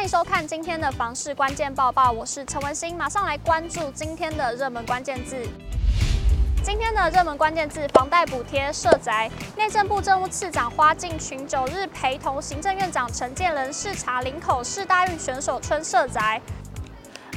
欢迎收看今天的房市关键报报，我是陈文心，马上来关注今天的热门关键字。今天的热门关键字：房贷补贴、社宅。内政部政务次长花敬群九日陪同行政院长陈建仁视察林口市大运选手村社宅。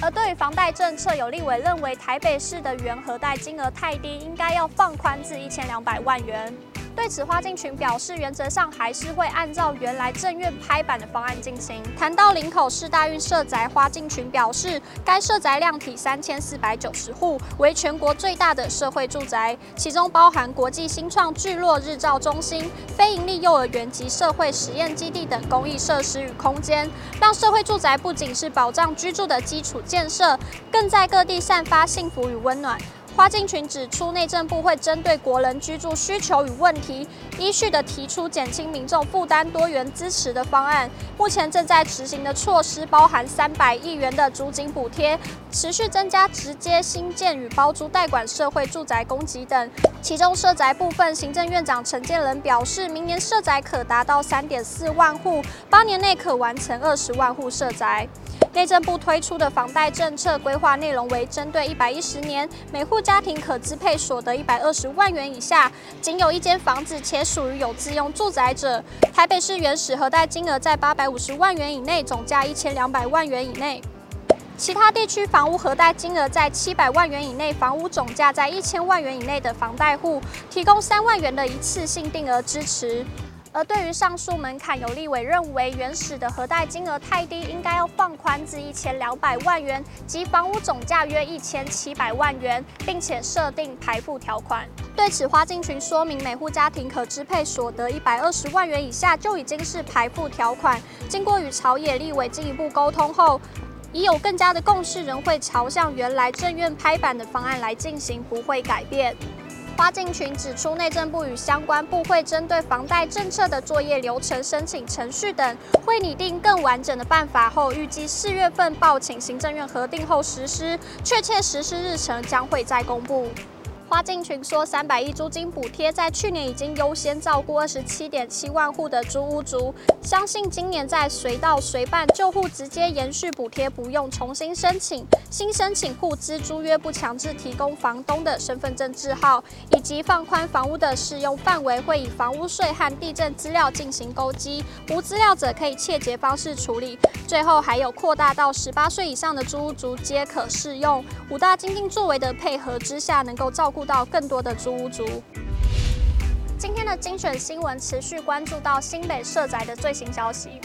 而对于房贷政策，有立委认为台北市的原核贷金额太低，应该要放宽至一千两百万元。对此，花敬群表示，原则上还是会按照原来正院拍板的方案进行。谈到林口市大运社宅，花敬群表示，该社宅量体三千四百九十户，为全国最大的社会住宅，其中包含国际新创聚落日照中心、非营利幼儿园及社会实验基地等公益设施与空间，让社会住宅不仅是保障居住的基础建设，更在各地散发幸福与温暖。花敬群指出，内政部会针对国人居住需求与问题，依序的提出减轻民众负担、多元支持的方案。目前正在执行的措施包含三百亿元的租金补贴，持续增加直接新建与包租代管社会住宅供给等。其中社宅部分，行政院长陈建仁表示，明年社宅可达到三点四万户，八年内可完成二十万户社宅。内政部推出的房贷政策规划内容为：针对一百一十年每户家庭可支配所得一百二十万元以下，仅有一间房子且属于有自用住宅者，台北市原始核贷金额在八百五十万元以内，总价一千两百万元以内；其他地区房屋核贷金额在七百万元以内，房屋总价在一千万元以内的房贷户，提供三万元的一次性定额支持。而对于上述门槛，有立委认为原始的核贷金额太低，应该要放宽至一千两百万元，及房屋总价约一千七百万元，并且设定排付条款。对此，花敬群说明，每户家庭可支配所得一百二十万元以下就已经是排付条款。经过与朝野立委进一步沟通后，已有更加的共识，仍会朝向原来政院拍板的方案来进行，不会改变。花敬群指出，内政部与相关部会针对房贷政策的作业流程、申请程序等，会拟定更完整的办法后，预计四月份报请行政院核定后实施，确切实施日程将会再公布。花进群说，三百亿租金补贴在去年已经优先照顾二十七点七万户的租屋族，相信今年在随到随办旧户直接延续补贴，不用重新申请。新申请户资租约不强制提供房东的身份证字号，以及放宽房屋的适用范围，会以房屋税和地震资料进行勾稽，无资料者可以切结方式处理。最后还有扩大到十八岁以上的租屋族皆可适用。五大经济作为的配合之下，能够照顾。到更多的租屋族。今天的精选新闻持续关注到新北社宅的最新消息。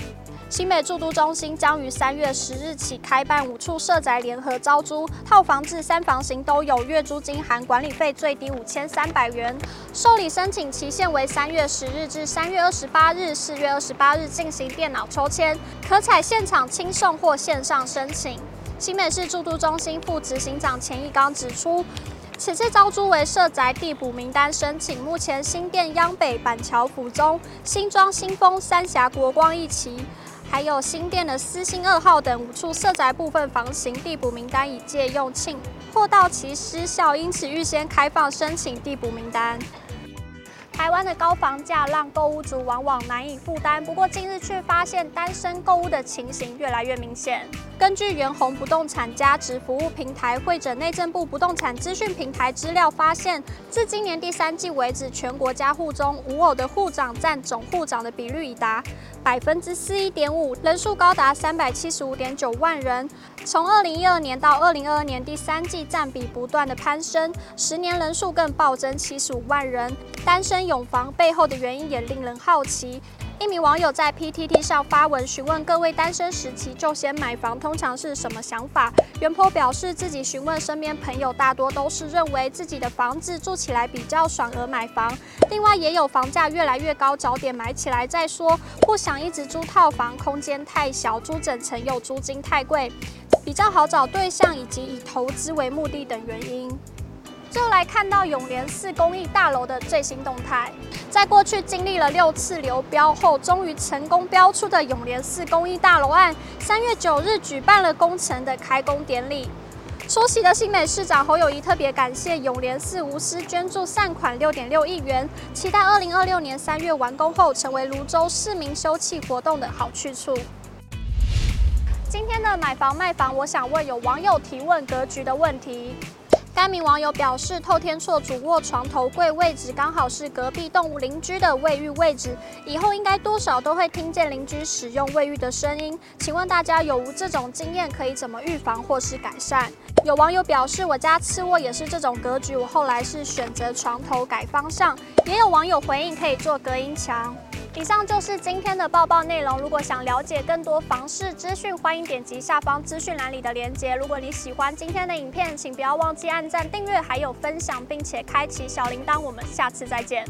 新北住都中心将于三月十日起开办五处社宅联合招租，套房至三房型都有，月租金含管理费最低五千三百元。受理申请期限为三月十日至三月二十八日，四月二十八日进行电脑抽签，可采现场亲送或线上申请。新北市住都中心副执行长钱义刚指出。此次招租为社宅地补名单申请，目前新店央北、板桥府中、新庄新丰、三峡国光一期，还有新店的思新二号等五处社宅部分房型地补名单已借用罄或到期失效，因此预先开放申请地补名单。台湾的高房价让购物族往往难以负担，不过近日却发现单身购物的情形越来越明显。根据元宏不动产价值服务平台汇整内政部不动产资讯平台资料，发现自今年第三季为止，全国家户中无偶的户长占总户长的比率已达百分之四一点五，人数高达三百七十五点九万人。从二零一二年到二零二二年第三季，占比不断的攀升，十年人数更暴增七十五万人。单身拥房背后的原因也令人好奇。一名网友在 PTT 上发文询问各位单身时期就先买房通常是什么想法。原 PO 表示自己询问身边朋友，大多都是认为自己的房子住起来比较爽而买房。另外也有房价越来越高，早点买起来再说，不想一直租套房，空间太小，租整层又租金太贵，比较好找对象，以及以投资为目的等原因。就来看到永联寺公益大楼的最新动态。在过去经历了六次流标后，终于成功标出的永联寺公益大楼案，三月九日举办了工程的开工典礼。出席的新美市长侯友谊特别感谢永联寺无私捐助善款六点六亿元，期待二零二六年三月完工后，成为泸州市民休憩活动的好去处。今天的买房卖房，我想问有网友提问格局的问题。该名网友表示，透天厝主卧床头柜位置刚好是隔壁动物邻居的卫浴位置，以后应该多少都会听见邻居使用卫浴的声音。请问大家有无这种经验？可以怎么预防或是改善？有网友表示，我家次卧也是这种格局，我后来是选择床头改方向。也有网友回应，可以做隔音墙。以上就是今天的报报内容。如果想了解更多房市资讯，欢迎点击下方资讯栏里的链接。如果你喜欢今天的影片，请不要忘记按赞、订阅，还有分享，并且开启小铃铛。我们下次再见。